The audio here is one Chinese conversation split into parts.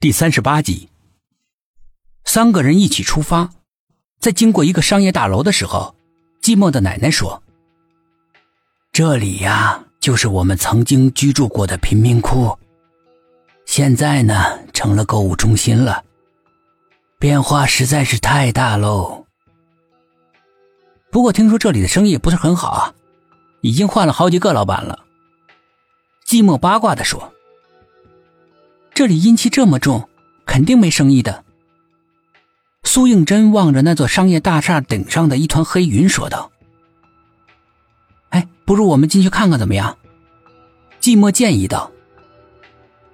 第三十八集，三个人一起出发，在经过一个商业大楼的时候，寂寞的奶奶说：“这里呀，就是我们曾经居住过的贫民窟，现在呢，成了购物中心了，变化实在是太大喽。不过听说这里的生意不是很好啊，已经换了好几个老板了。”寂寞八卦的说。这里阴气这么重，肯定没生意的。苏应真望着那座商业大厦顶上的一团黑云说道：“哎，不如我们进去看看怎么样？”寂寞建议道。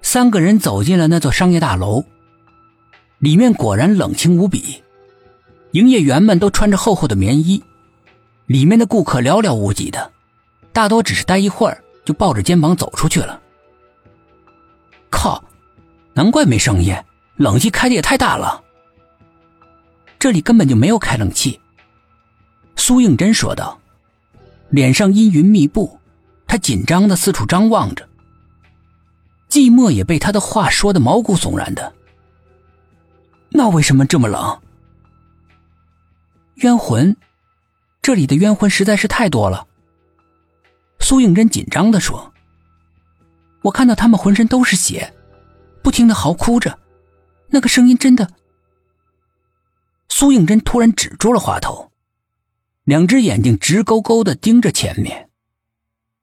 三个人走进了那座商业大楼，里面果然冷清无比，营业员们都穿着厚厚的棉衣，里面的顾客寥寥无几的，大多只是待一会儿就抱着肩膀走出去了。靠！难怪没声音，冷气开的也太大了。这里根本就没有开冷气。苏应真说道，脸上阴云密布，他紧张的四处张望着。寂寞也被他的话说的毛骨悚然的。那为什么这么冷？冤魂，这里的冤魂实在是太多了。苏应真紧张的说：“我看到他们浑身都是血。”不停的嚎哭着，那个声音真的。苏应真突然止住了话头，两只眼睛直勾勾的盯着前面，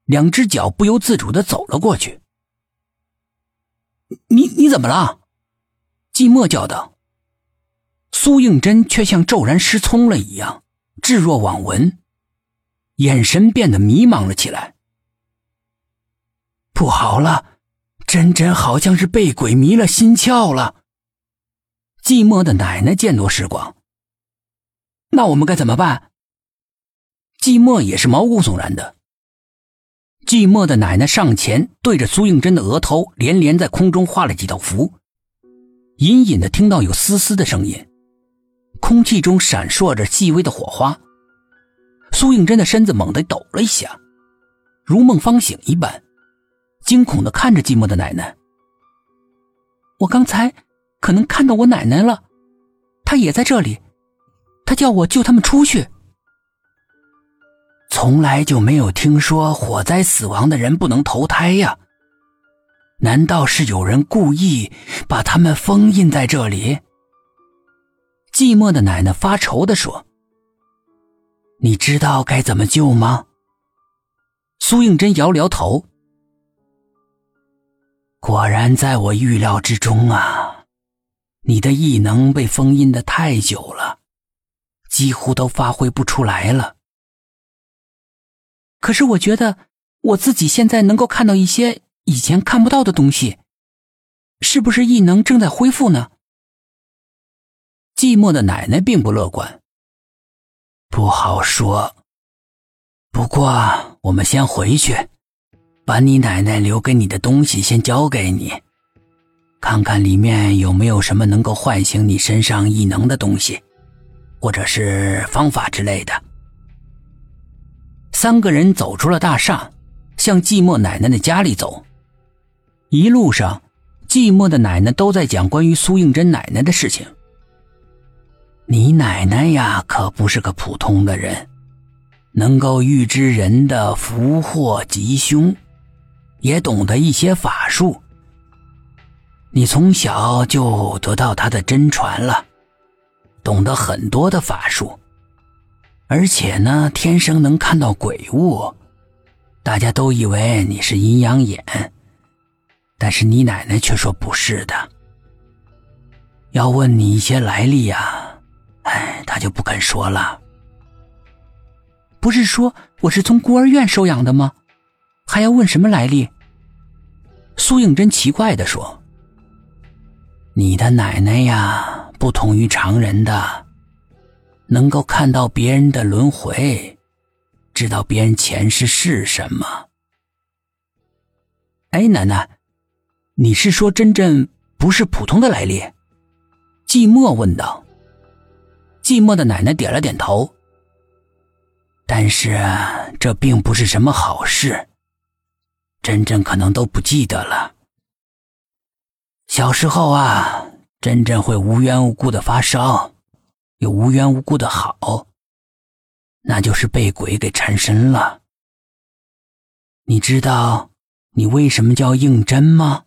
两只脚不由自主的走了过去。你你怎么了？寂寞叫道。苏应真却像骤然失聪了一样，置若罔闻，眼神变得迷茫了起来。不好了！真真好像是被鬼迷了心窍了。寂寞的奶奶见多识广，那我们该怎么办？寂寞也是毛骨悚然的。寂寞的奶奶上前对着苏应真的额头连连在空中画了几道符，隐隐的听到有嘶嘶的声音，空气中闪烁着细微的火花。苏应真的身子猛地抖了一下，如梦方醒一般。惊恐的看着寂寞的奶奶，我刚才可能看到我奶奶了，她也在这里，她叫我救他们出去。从来就没有听说火灾死亡的人不能投胎呀？难道是有人故意把他们封印在这里？寂寞的奶奶发愁的说：“你知道该怎么救吗？”苏应真摇了摇头。果然在我预料之中啊！你的异能被封印的太久了，几乎都发挥不出来了。可是我觉得我自己现在能够看到一些以前看不到的东西，是不是异能正在恢复呢？寂寞的奶奶并不乐观。不好说。不过我们先回去。把你奶奶留给你的东西先交给你，看看里面有没有什么能够唤醒你身上异能的东西，或者是方法之类的。三个人走出了大厦，向寂寞奶奶的家里走。一路上，寂寞的奶奶都在讲关于苏应真奶奶的事情。你奶奶呀，可不是个普通的人，能够预知人的福祸吉凶。也懂得一些法术，你从小就得到他的真传了，懂得很多的法术，而且呢，天生能看到鬼物，大家都以为你是阴阳眼，但是你奶奶却说不是的。要问你一些来历呀，哎，他就不肯说了。不是说我是从孤儿院收养的吗？还要问什么来历？苏应真奇怪的说：“你的奶奶呀，不同于常人的，能够看到别人的轮回，知道别人前世是什么。”哎，奶奶，你是说真正不是普通的来历？寂寞问道。寂寞的奶奶点了点头。但是这并不是什么好事。真正可能都不记得了。小时候啊，真正会无缘无故的发烧，又无缘无故的好，那就是被鬼给缠身了。你知道你为什么叫应真吗？